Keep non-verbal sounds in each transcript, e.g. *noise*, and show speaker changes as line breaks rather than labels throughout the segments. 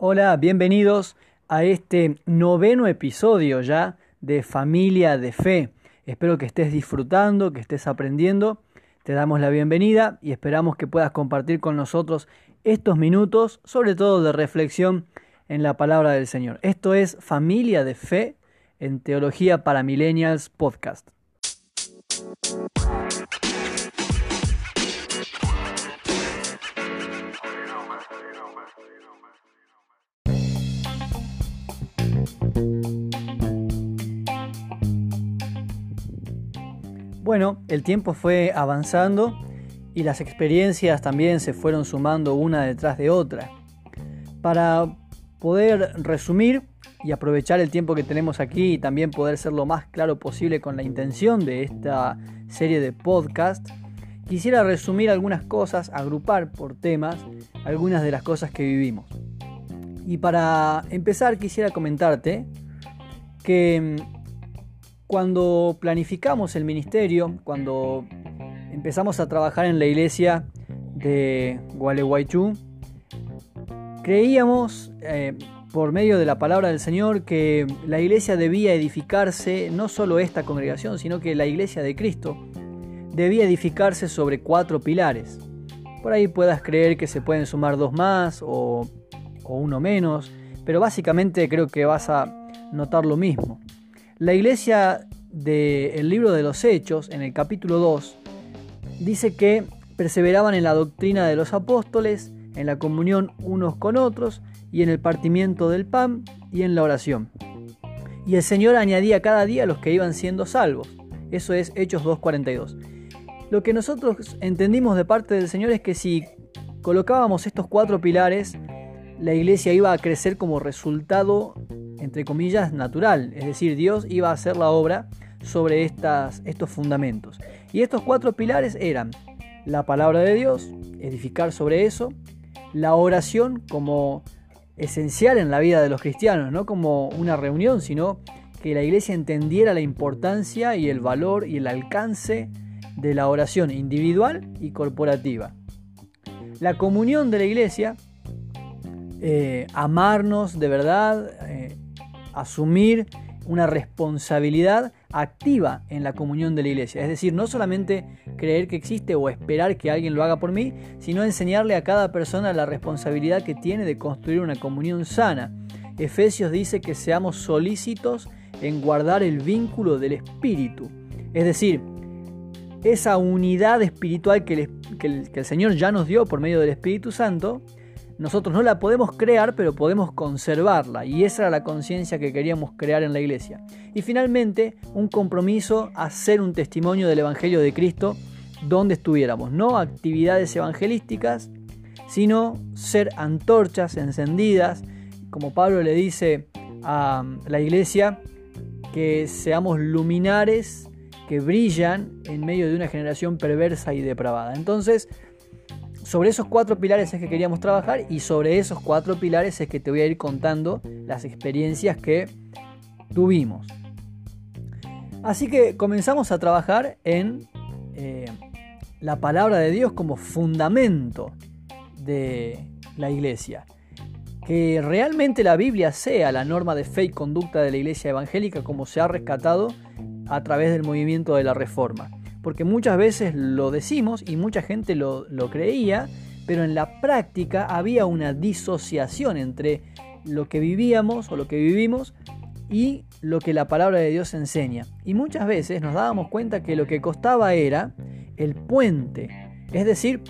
Hola, bienvenidos a este noveno episodio ya de Familia de Fe. Espero que estés disfrutando, que estés aprendiendo. Te damos la bienvenida y esperamos que puedas compartir con nosotros estos minutos, sobre todo de reflexión en la palabra del Señor. Esto es Familia de Fe en Teología para Millennials Podcast. Bueno, el tiempo fue avanzando y las experiencias también se fueron sumando una detrás de otra. Para poder resumir y aprovechar el tiempo que tenemos aquí y también poder ser lo más claro posible con la intención de esta serie de podcast, quisiera resumir algunas cosas, agrupar por temas algunas de las cosas que vivimos. Y para empezar quisiera comentarte que cuando planificamos el ministerio, cuando empezamos a trabajar en la iglesia de Gualeguaychú, creíamos eh, por medio de la palabra del Señor que la iglesia debía edificarse, no solo esta congregación, sino que la iglesia de Cristo debía edificarse sobre cuatro pilares. Por ahí puedas creer que se pueden sumar dos más o, o uno menos, pero básicamente creo que vas a notar lo mismo. La iglesia del libro de los Hechos, en el capítulo 2, dice que perseveraban en la doctrina de los apóstoles, en la comunión unos con otros, y en el partimiento del pan y en la oración. Y el Señor añadía cada día a los que iban siendo salvos. Eso es Hechos 2.42. Lo que nosotros entendimos de parte del Señor es que si colocábamos estos cuatro pilares, la iglesia iba a crecer como resultado entre comillas, natural, es decir, Dios iba a hacer la obra sobre estas, estos fundamentos. Y estos cuatro pilares eran la palabra de Dios, edificar sobre eso, la oración como esencial en la vida de los cristianos, no como una reunión, sino que la iglesia entendiera la importancia y el valor y el alcance de la oración individual y corporativa. La comunión de la iglesia, eh, amarnos de verdad, eh, asumir una responsabilidad activa en la comunión de la iglesia. Es decir, no solamente creer que existe o esperar que alguien lo haga por mí, sino enseñarle a cada persona la responsabilidad que tiene de construir una comunión sana. Efesios dice que seamos solícitos en guardar el vínculo del Espíritu. Es decir, esa unidad espiritual que el, que el Señor ya nos dio por medio del Espíritu Santo, nosotros no la podemos crear, pero podemos conservarla. Y esa era la conciencia que queríamos crear en la iglesia. Y finalmente, un compromiso a ser un testimonio del Evangelio de Cristo donde estuviéramos. No actividades evangelísticas, sino ser antorchas encendidas, como Pablo le dice a la iglesia, que seamos luminares que brillan en medio de una generación perversa y depravada. Entonces, sobre esos cuatro pilares es que queríamos trabajar y sobre esos cuatro pilares es que te voy a ir contando las experiencias que tuvimos. Así que comenzamos a trabajar en eh, la palabra de Dios como fundamento de la iglesia. Que realmente la Biblia sea la norma de fe y conducta de la iglesia evangélica como se ha rescatado a través del movimiento de la Reforma porque muchas veces lo decimos y mucha gente lo, creía, pero en la práctica había una disociación entre lo que vivíamos o lo que vivimos y lo que la palabra de Dios enseña. Y muchas veces nos dábamos cuenta que lo que costaba era el puente. Es decir,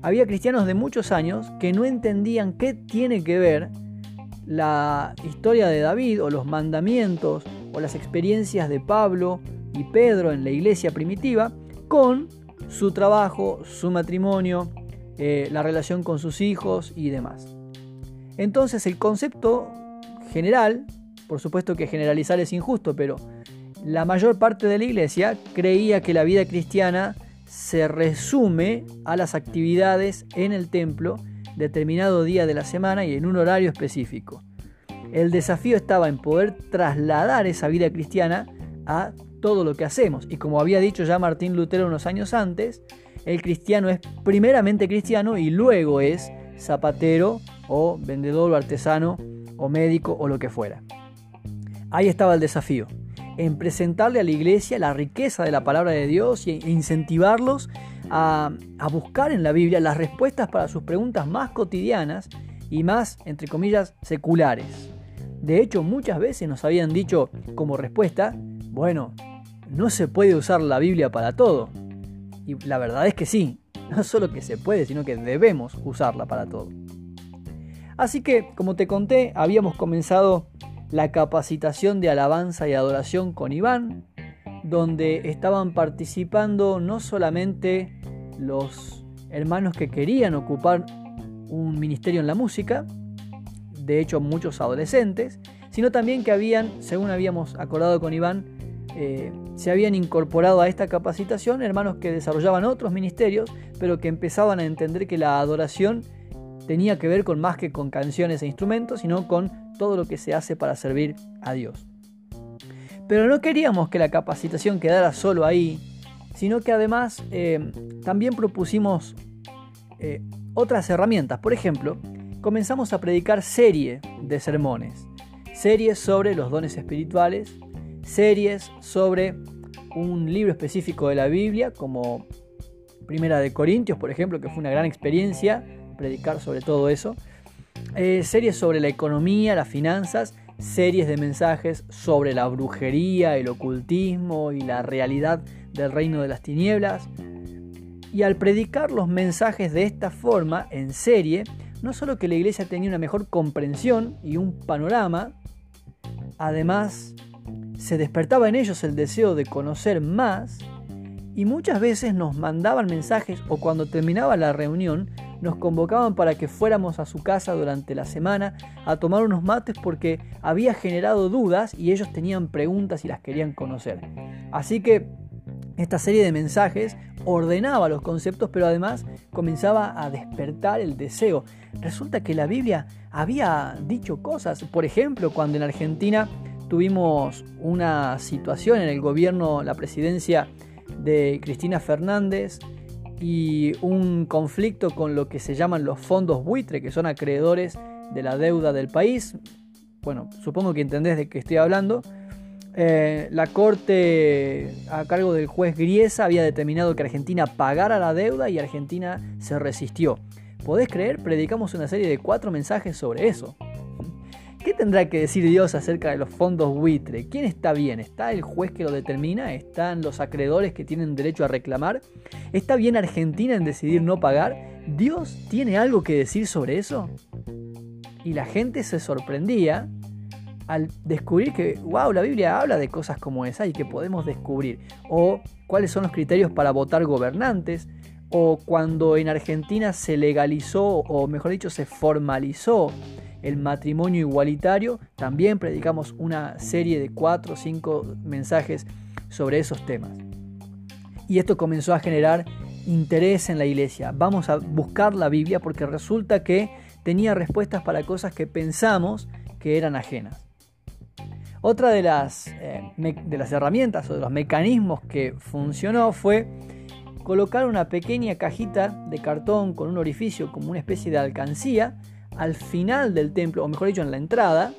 había cristianos de muchos años que no entendían qué tiene que ver la historia de David o los mandamientos o las experiencias de Pablo y Pedro en la iglesia primitiva con su trabajo, su matrimonio, eh, la relación con sus hijos y demás. Entonces el concepto general, por supuesto que generalizar es injusto, pero la mayor parte de la iglesia creía que la vida cristiana se resume a las actividades en el templo determinado día de la semana y en un horario específico. El desafío estaba en poder trasladar esa vida cristiana a todo lo que hacemos. Y como había dicho ya Martín Lutero unos años antes, el cristiano es primeramente cristiano y luego es zapatero o vendedor o artesano o médico o lo que fuera. Ahí estaba el desafío, en presentarle a la iglesia la riqueza de la palabra de Dios e incentivarlos a, a buscar en la Biblia las respuestas para sus preguntas más cotidianas y más, entre comillas, seculares. De hecho, muchas veces nos habían dicho como respuesta, bueno, no se puede usar la Biblia para todo. Y la verdad es que sí, *laughs* no solo que se puede, sino que debemos usarla para todo. Así que, como te conté, habíamos comenzado la capacitación de alabanza y adoración con Iván, donde estaban participando no solamente los hermanos que querían ocupar un ministerio en la música, de hecho muchos adolescentes, sino también que habían, según habíamos acordado con Iván, eh, se habían incorporado a esta capacitación hermanos que desarrollaban otros ministerios, pero que empezaban a entender que la adoración tenía que ver con más que con canciones e instrumentos, sino con todo lo que se hace para servir a Dios. Pero no queríamos que la capacitación quedara solo ahí, sino que además eh, también propusimos eh, otras herramientas. Por ejemplo, comenzamos a predicar serie de sermones, series sobre los dones espirituales, series sobre un libro específico de la Biblia, como Primera de Corintios, por ejemplo, que fue una gran experiencia predicar sobre todo eso. Eh, series sobre la economía, las finanzas, series de mensajes sobre la brujería, el ocultismo y la realidad del reino de las tinieblas. Y al predicar los mensajes de esta forma, en serie, no solo que la iglesia tenía una mejor comprensión y un panorama, además se despertaba en ellos el deseo de conocer más y muchas veces nos mandaban mensajes o cuando terminaba la reunión nos convocaban para que fuéramos a su casa durante la semana a tomar unos mates porque había generado dudas y ellos tenían preguntas y las querían conocer. Así que esta serie de mensajes ordenaba los conceptos, pero además comenzaba a despertar el deseo. Resulta que la Biblia había dicho cosas, por ejemplo, cuando en Argentina tuvimos una situación en el gobierno, la presidencia de Cristina Fernández y un conflicto con lo que se llaman los fondos buitre, que son acreedores de la deuda del país. Bueno, supongo que entendés de qué estoy hablando. Eh, la corte a cargo del juez Griesa había determinado que Argentina pagara la deuda y Argentina se resistió. ¿Podés creer? Predicamos una serie de cuatro mensajes sobre eso. ¿Qué tendrá que decir Dios acerca de los fondos buitre? ¿Quién está bien? ¿Está el juez que lo determina? ¿Están los acreedores que tienen derecho a reclamar? ¿Está bien Argentina en decidir no pagar? ¿Dios tiene algo que decir sobre eso? Y la gente se sorprendía al descubrir que, wow, la Biblia habla de cosas como esa y que podemos descubrir. O cuáles son los criterios para votar gobernantes. O cuando en Argentina se legalizó, o mejor dicho, se formalizó el matrimonio igualitario, también predicamos una serie de cuatro o cinco mensajes sobre esos temas. Y esto comenzó a generar interés en la iglesia. Vamos a buscar la Biblia porque resulta que tenía respuestas para cosas que pensamos que eran ajenas. Otra de las, eh, de las herramientas o de los mecanismos que funcionó fue colocar una pequeña cajita de cartón con un orificio como una especie de alcancía al final del templo, o mejor dicho, en la entrada,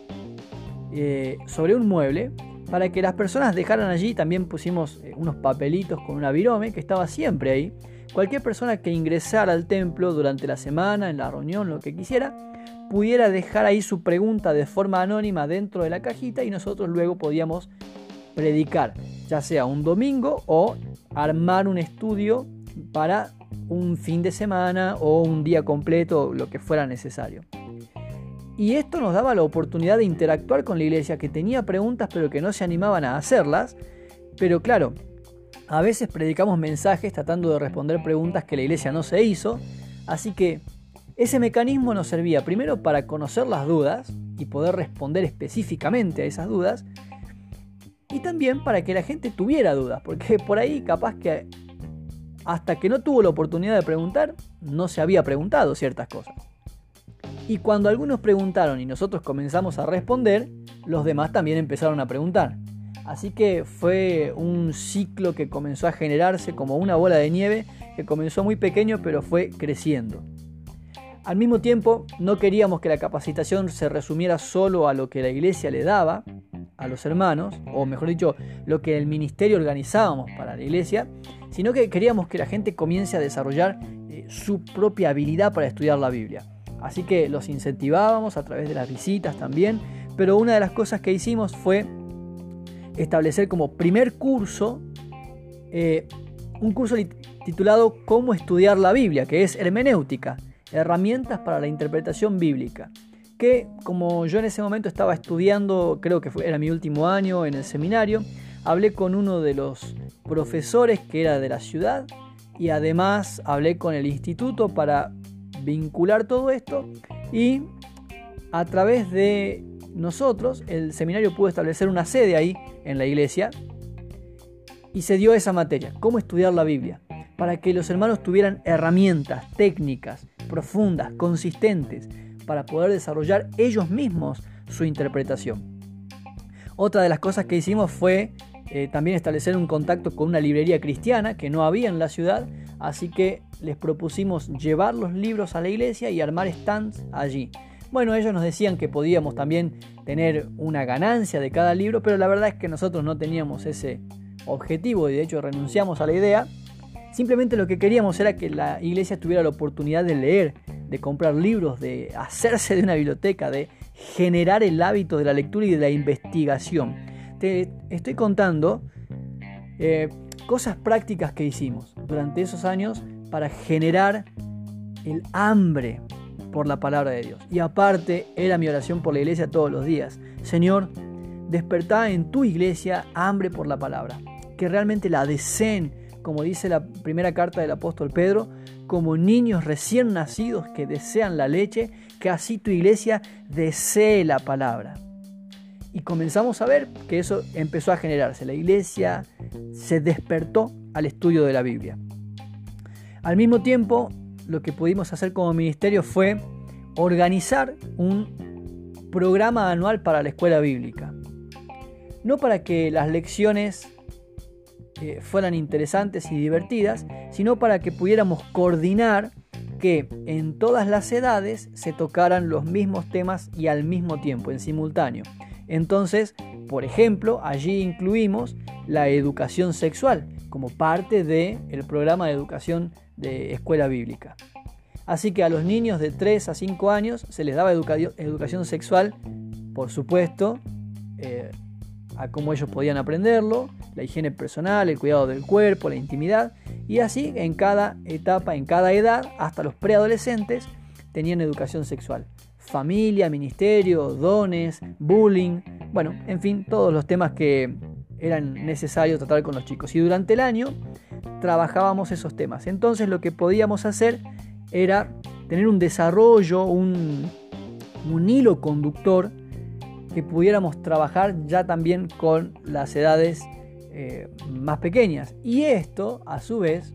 eh, sobre un mueble, para que las personas dejaran allí, también pusimos eh, unos papelitos con una virome que estaba siempre ahí. Cualquier persona que ingresara al templo durante la semana, en la reunión, lo que quisiera, pudiera dejar ahí su pregunta de forma anónima dentro de la cajita y nosotros luego podíamos predicar, ya sea un domingo o armar un estudio para un fin de semana o un día completo, lo que fuera necesario. Y esto nos daba la oportunidad de interactuar con la iglesia que tenía preguntas pero que no se animaban a hacerlas. Pero claro, a veces predicamos mensajes tratando de responder preguntas que la iglesia no se hizo. Así que ese mecanismo nos servía primero para conocer las dudas y poder responder específicamente a esas dudas. Y también para que la gente tuviera dudas, porque por ahí capaz que hasta que no tuvo la oportunidad de preguntar, no se había preguntado ciertas cosas. Y cuando algunos preguntaron y nosotros comenzamos a responder, los demás también empezaron a preguntar. Así que fue un ciclo que comenzó a generarse como una bola de nieve que comenzó muy pequeño pero fue creciendo. Al mismo tiempo, no queríamos que la capacitación se resumiera solo a lo que la iglesia le daba a los hermanos, o mejor dicho, lo que el ministerio organizábamos para la iglesia, sino que queríamos que la gente comience a desarrollar eh, su propia habilidad para estudiar la Biblia. Así que los incentivábamos a través de las visitas también, pero una de las cosas que hicimos fue establecer como primer curso eh, un curso titulado Cómo estudiar la Biblia, que es hermenéutica, herramientas para la interpretación bíblica, que como yo en ese momento estaba estudiando, creo que era mi último año en el seminario, hablé con uno de los profesores que era de la ciudad y además hablé con el instituto para vincular todo esto y a través de nosotros el seminario pudo establecer una sede ahí en la iglesia y se dio esa materia, cómo estudiar la Biblia, para que los hermanos tuvieran herramientas, técnicas profundas, consistentes, para poder desarrollar ellos mismos su interpretación. Otra de las cosas que hicimos fue eh, también establecer un contacto con una librería cristiana que no había en la ciudad, así que les propusimos llevar los libros a la iglesia y armar stands allí. Bueno, ellos nos decían que podíamos también tener una ganancia de cada libro, pero la verdad es que nosotros no teníamos ese objetivo y de hecho renunciamos a la idea. Simplemente lo que queríamos era que la iglesia tuviera la oportunidad de leer, de comprar libros, de hacerse de una biblioteca, de generar el hábito de la lectura y de la investigación. Te estoy contando eh, cosas prácticas que hicimos durante esos años para generar el hambre por la palabra de Dios. Y aparte era mi oración por la iglesia todos los días. Señor, despertá en tu iglesia hambre por la palabra. Que realmente la deseen, como dice la primera carta del apóstol Pedro, como niños recién nacidos que desean la leche, que así tu iglesia desee la palabra. Y comenzamos a ver que eso empezó a generarse. La iglesia se despertó al estudio de la Biblia. Al mismo tiempo, lo que pudimos hacer como ministerio fue organizar un programa anual para la escuela bíblica. No para que las lecciones fueran interesantes y divertidas, sino para que pudiéramos coordinar que en todas las edades se tocaran los mismos temas y al mismo tiempo, en simultáneo. Entonces, por ejemplo, allí incluimos la educación sexual como parte del el programa de educación de escuela bíblica. Así que a los niños de 3 a 5 años se les daba educación sexual, por supuesto, eh, a cómo ellos podían aprenderlo, la higiene personal, el cuidado del cuerpo, la intimidad, y así en cada etapa, en cada edad, hasta los preadolescentes, tenían educación sexual. Familia, ministerio, dones, bullying, bueno, en fin, todos los temas que eran necesarios tratar con los chicos. Y durante el año trabajábamos esos temas. Entonces lo que podíamos hacer era tener un desarrollo, un, hilo conductor que pudiéramos trabajar ya también con las edades eh, más pequeñas. Y esto, a su vez,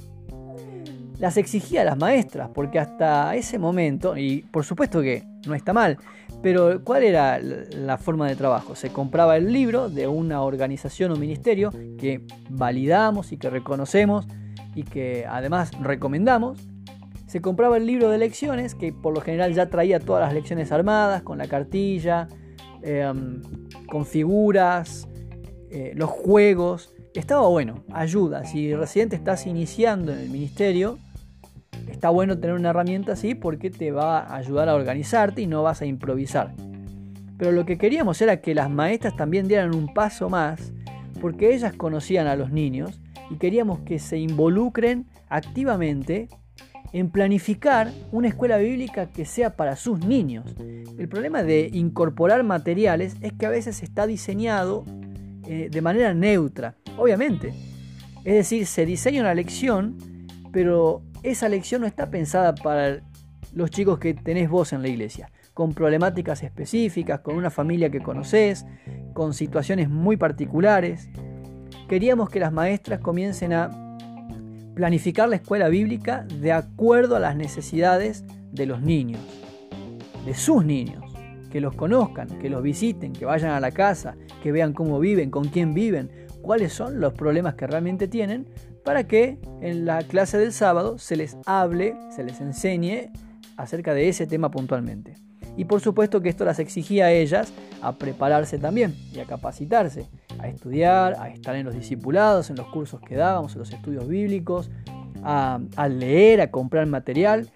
las exigía las maestras, porque hasta ese momento, y por supuesto que no está mal, pero ¿cuál era la forma de trabajo? Se compraba el libro de una organización o ministerio que validamos y que reconocemos y que además recomendamos. Se compraba el libro de lecciones que por lo general ya traía todas las lecciones armadas con la cartilla, em, con figuras, eh, los juegos. Estaba bueno, ayuda. Si recién te estás iniciando en el ministerio, está bueno tener una herramienta así porque te va a ayudar a organizarte y no vas a improvisar. Pero lo que queríamos era que las maestras también dieran un paso más porque ellas conocían a los niños y queríamos que se involucren activamente en planificar una escuela bíblica que sea para sus niños. El problema de incorporar materiales es que a veces está diseñado eh, de manera neutra, obviamente. Es decir, se diseña una lección, pero esa lección no está pensada para los chicos que tenés vos en la iglesia, con problemáticas específicas, con una familia que conoces, con situaciones muy particulares. Queríamos que las maestras comiencen a planificar la escuela bíblica de acuerdo a las necesidades de los niños, de sus niños, que los conozcan, que los visiten, que vayan a la casa, que vean cómo viven, con quién viven, cuáles son los problemas que realmente tienen, para que en la clase del sábado se les hable, se les enseñe acerca de ese tema puntualmente. Y por supuesto que esto las exigía a ellas a prepararse también y a capacitarse, a estudiar, a estar en los discipulados, en los cursos que dábamos, en los estudios bíblicos, a, leer, a comprar material.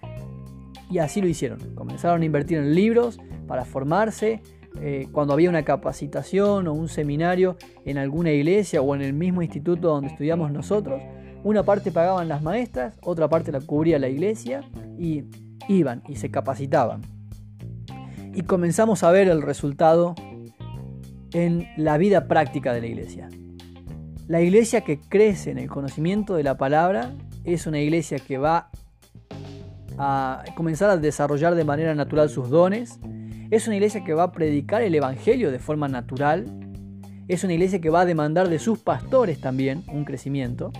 Y así lo hicieron. Comenzaron a invertir en libros para formarse. Eh, cuando había una capacitación o un seminario en alguna iglesia o en el mismo instituto donde estudiamos nosotros, una parte pagaban las maestras, otra parte la cubría la iglesia y iban y se capacitaban y comenzamos a ver el resultado en la vida práctica de la iglesia. La iglesia que crece en el conocimiento de la palabra es una iglesia que va a comenzar a desarrollar de manera natural sus dones, es una iglesia que va a predicar el Evangelio de forma natural, es una iglesia que va a demandar de sus pastores también un crecimiento,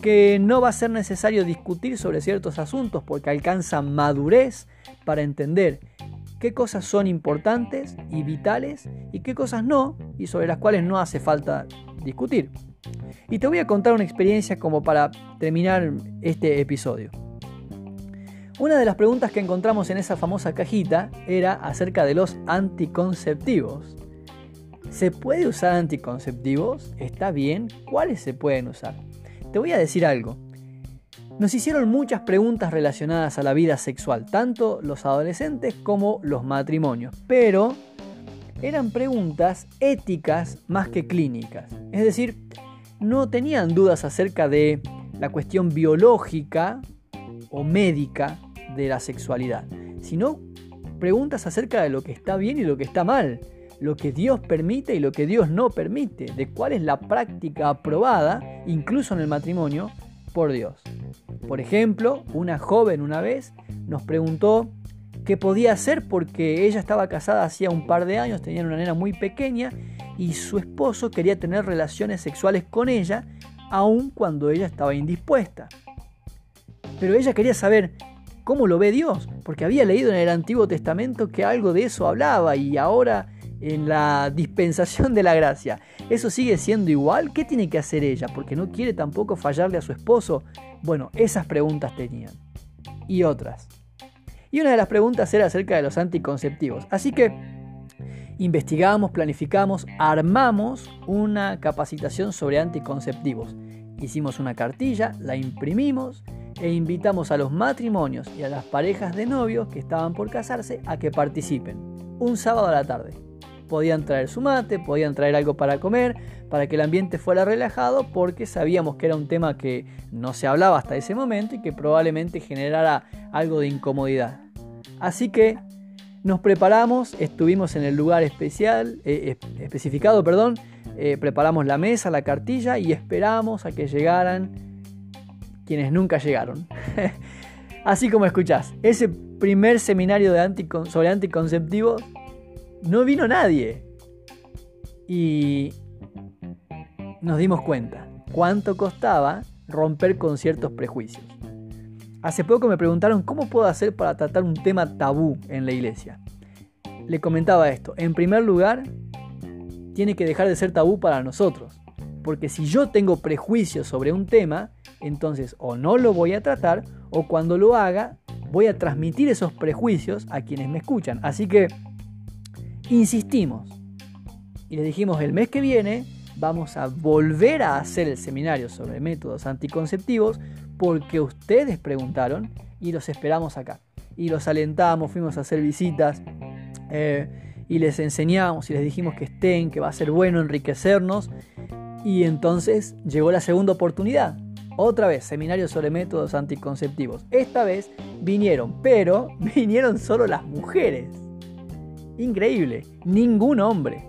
que no va a ser necesario discutir sobre ciertos asuntos porque alcanza madurez para entender qué cosas son importantes y vitales y qué cosas no y sobre las cuales no hace falta discutir. Y te voy a contar una experiencia como para terminar este episodio. Una de las preguntas que encontramos en esa famosa cajita era acerca de los anticonceptivos. ¿Se puede usar anticonceptivos? ¿Está bien? ¿Cuáles se pueden usar? Te voy a decir algo. Nos hicieron muchas preguntas relacionadas a la vida sexual, tanto los adolescentes como los matrimonios, pero eran preguntas éticas más que clínicas. Es decir, no tenían dudas acerca de la cuestión biológica o médica de la sexualidad, sino preguntas acerca de lo que está bien y lo que está mal, lo que Dios permite y lo que Dios no permite, de cuál es la práctica aprobada, incluso en el matrimonio, por Dios. Por ejemplo, una joven una vez nos preguntó qué podía hacer porque ella estaba casada hacía un par de años, tenía una nena muy pequeña y su esposo quería tener relaciones sexuales con ella aun cuando ella estaba indispuesta. Pero ella quería saber cómo lo ve Dios, porque había leído en el Antiguo Testamento que algo de eso hablaba y ahora en la dispensación de la gracia. ¿Eso sigue siendo igual? ¿Qué tiene que hacer ella? Porque no quiere tampoco fallarle a su esposo. Bueno, esas preguntas tenían. Y otras. Y una de las preguntas era acerca de los anticonceptivos. Así que investigamos, planificamos, armamos una capacitación sobre anticonceptivos. Hicimos una cartilla, la imprimimos e invitamos a los matrimonios y a las parejas de novios que estaban por casarse a que participen. Un sábado a la tarde podían traer su mate, podían traer algo para comer, para que el ambiente fuera relajado, porque sabíamos que era un tema que no se hablaba hasta ese momento y que probablemente generara algo de incomodidad. Así que nos preparamos, estuvimos en el lugar especial, eh, especificado, perdón, eh, preparamos la mesa, la cartilla y esperamos a que llegaran quienes nunca llegaron. *laughs* Así como escuchás, ese primer seminario de sobre anticonceptivos no vino nadie. Y nos dimos cuenta cuánto costaba romper con ciertos prejuicios. Hace poco me preguntaron cómo puedo hacer para tratar un tema tabú en la iglesia. Le comentaba esto. En primer lugar, tiene que dejar de ser tabú para nosotros. Porque si yo tengo prejuicios sobre un tema, entonces o no lo voy a tratar o cuando lo haga voy a transmitir esos prejuicios a quienes me escuchan. Así que insistimos y les dijimos el mes que viene vamos a volver a hacer el seminario sobre métodos anticonceptivos porque ustedes preguntaron y los esperamos acá. Y los alentamos, fuimos a hacer visitas eh, y les enseñamos y les dijimos que estén, que va a ser bueno enriquecernos. Y entonces llegó la segunda oportunidad. Otra vez, seminario sobre métodos anticonceptivos. Esta vez vinieron, pero *laughs* vinieron solo las mujeres. Increíble, ningún hombre.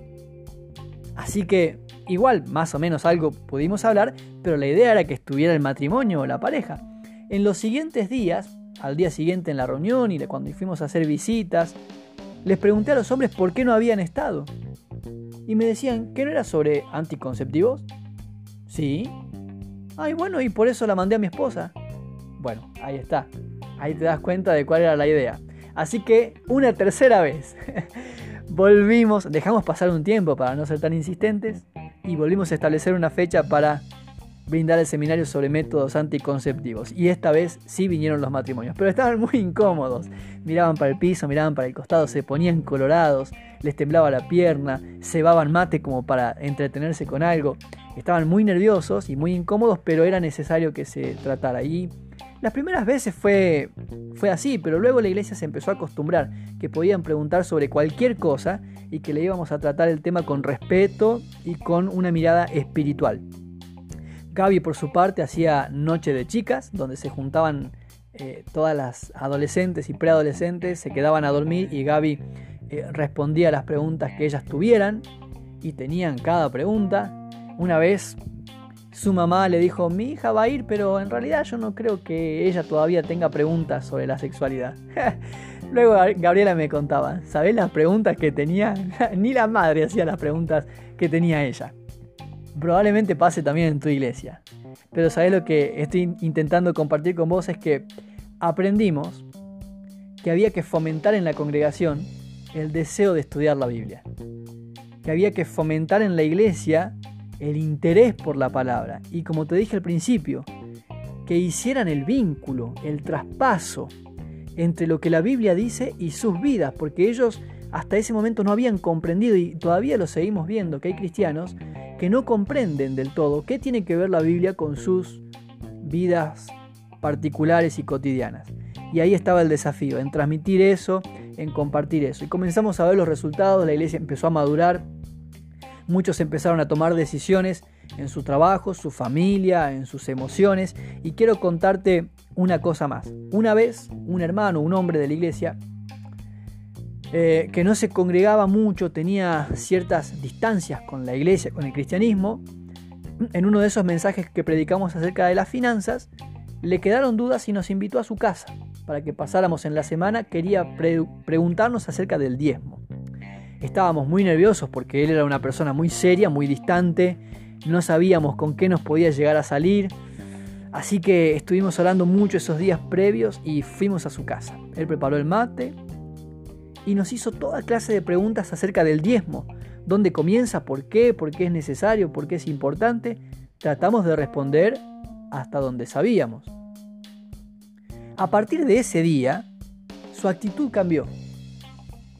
Así que igual, más o menos algo pudimos hablar, pero la idea era que estuviera el matrimonio o la pareja. En los siguientes días, al día siguiente en la reunión y cuando fuimos a hacer visitas, les pregunté a los hombres por qué no habían estado. Y me decían que no era sobre anticonceptivos. Sí. Ay, bueno, y por eso la mandé a mi esposa. Bueno, ahí está. Ahí te das cuenta de cuál era la idea. Así que una tercera vez *laughs* volvimos, dejamos pasar un tiempo para no ser tan insistentes y volvimos a establecer una fecha para brindar el seminario sobre métodos anticonceptivos. Y esta vez sí vinieron los matrimonios, pero estaban muy incómodos. Miraban para el piso, miraban para el costado, se ponían colorados, les temblaba la pierna, cebaban mate como para entretenerse con algo. Estaban muy nerviosos y muy incómodos, pero era necesario que se tratara. Y las primeras veces fue, fue así, pero luego la iglesia se empezó a acostumbrar que podían preguntar sobre cualquier cosa y que le íbamos a tratar el tema con respeto y con una mirada espiritual. Gaby por su parte hacía Noche de Chicas, donde se juntaban eh, todas las adolescentes y preadolescentes, se quedaban a dormir y Gaby eh, respondía a las preguntas que ellas tuvieran y tenían cada pregunta. Una vez su mamá le dijo, mi hija va a ir, pero en realidad yo no creo que ella todavía tenga preguntas sobre la sexualidad. *laughs* Luego Gabriela me contaba, ¿sabés las preguntas que tenía? *laughs* Ni la madre hacía las preguntas que tenía ella probablemente pase también en tu iglesia. Pero sabes lo que estoy intentando compartir con vos es que aprendimos que había que fomentar en la congregación el deseo de estudiar la Biblia. Que había que fomentar en la iglesia el interés por la palabra. Y como te dije al principio, que hicieran el vínculo, el traspaso entre lo que la Biblia dice y sus vidas, porque ellos hasta ese momento no habían comprendido y todavía lo seguimos viendo, que hay cristianos que no comprenden del todo qué tiene que ver la Biblia con sus vidas particulares y cotidianas. Y ahí estaba el desafío, en transmitir eso, en compartir eso. Y comenzamos a ver los resultados, la iglesia empezó a madurar, muchos empezaron a tomar decisiones en su trabajo, su familia, en sus emociones. Y quiero contarte una cosa más. Una vez, un hermano, un hombre de la iglesia, eh, que no se congregaba mucho, tenía ciertas distancias con la iglesia, con el cristianismo, en uno de esos mensajes que predicamos acerca de las finanzas, le quedaron dudas y nos invitó a su casa para que pasáramos en la semana. Quería preguntarnos acerca del diezmo. Estábamos muy nerviosos porque él era una persona muy seria, muy distante, no sabíamos con qué nos podía llegar a salir. Así que estuvimos hablando mucho esos días previos y fuimos a su casa. Él preparó el mate, y nos hizo toda clase de preguntas acerca del diezmo. ¿Dónde comienza? ¿Por qué? ¿Por qué es necesario? ¿Por qué es importante? Tratamos de responder hasta donde sabíamos. A partir de ese día, su actitud cambió.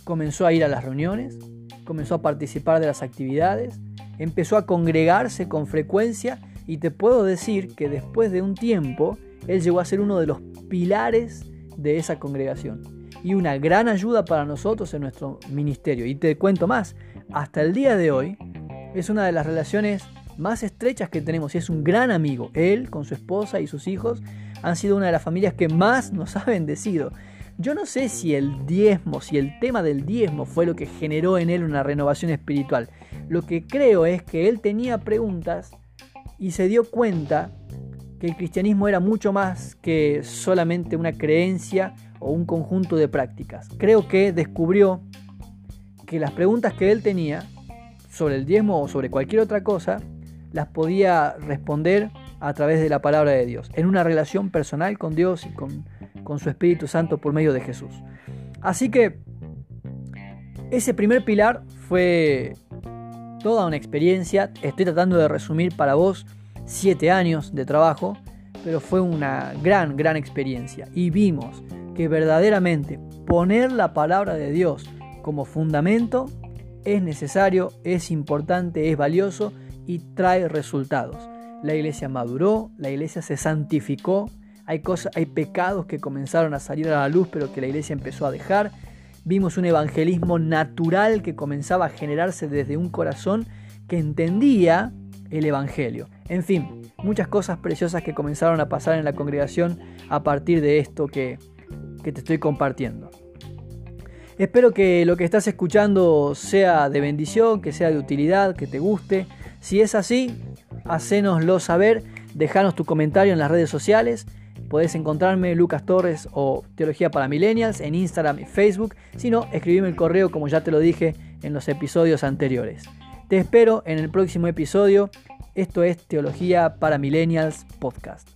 Comenzó a ir a las reuniones, comenzó a participar de las actividades, empezó a congregarse con frecuencia y te puedo decir que después de un tiempo, él llegó a ser uno de los pilares de esa congregación y una gran ayuda para nosotros en nuestro ministerio. Y te cuento más, hasta el día de hoy es una de las relaciones más estrechas que tenemos y es un gran amigo. Él con su esposa y sus hijos han sido una de las familias que más nos ha bendecido. Yo no sé si el diezmo, si el tema del diezmo fue lo que generó en él una renovación espiritual. Lo que creo es que él tenía preguntas y se dio cuenta que el cristianismo era mucho más que solamente una creencia o un conjunto de prácticas. Creo que descubrió que las preguntas que él tenía sobre el diezmo o sobre cualquier otra cosa, las podía responder a través de la palabra de Dios, en una relación personal con Dios y con, con su Espíritu Santo por medio de Jesús. Así que ese primer pilar fue toda una experiencia. Estoy tratando de resumir para vos siete años de trabajo, pero fue una gran, gran experiencia. Y vimos que verdaderamente poner la palabra de Dios como fundamento es necesario, es importante, es valioso y trae resultados. La iglesia maduró, la iglesia se santificó, hay, cosas, hay pecados que comenzaron a salir a la luz pero que la iglesia empezó a dejar. Vimos un evangelismo natural que comenzaba a generarse desde un corazón que entendía el Evangelio. En fin, muchas cosas preciosas que comenzaron a pasar en la congregación a partir de esto que, que te estoy compartiendo. Espero que lo que estás escuchando sea de bendición, que sea de utilidad, que te guste. Si es así, hacénoslo saber, dejanos tu comentario en las redes sociales. Podés encontrarme Lucas Torres o Teología para Millennials en Instagram y Facebook. Si no, escribime el correo como ya te lo dije en los episodios anteriores. Te espero en el próximo episodio. Esto es Teología para Millennials Podcast.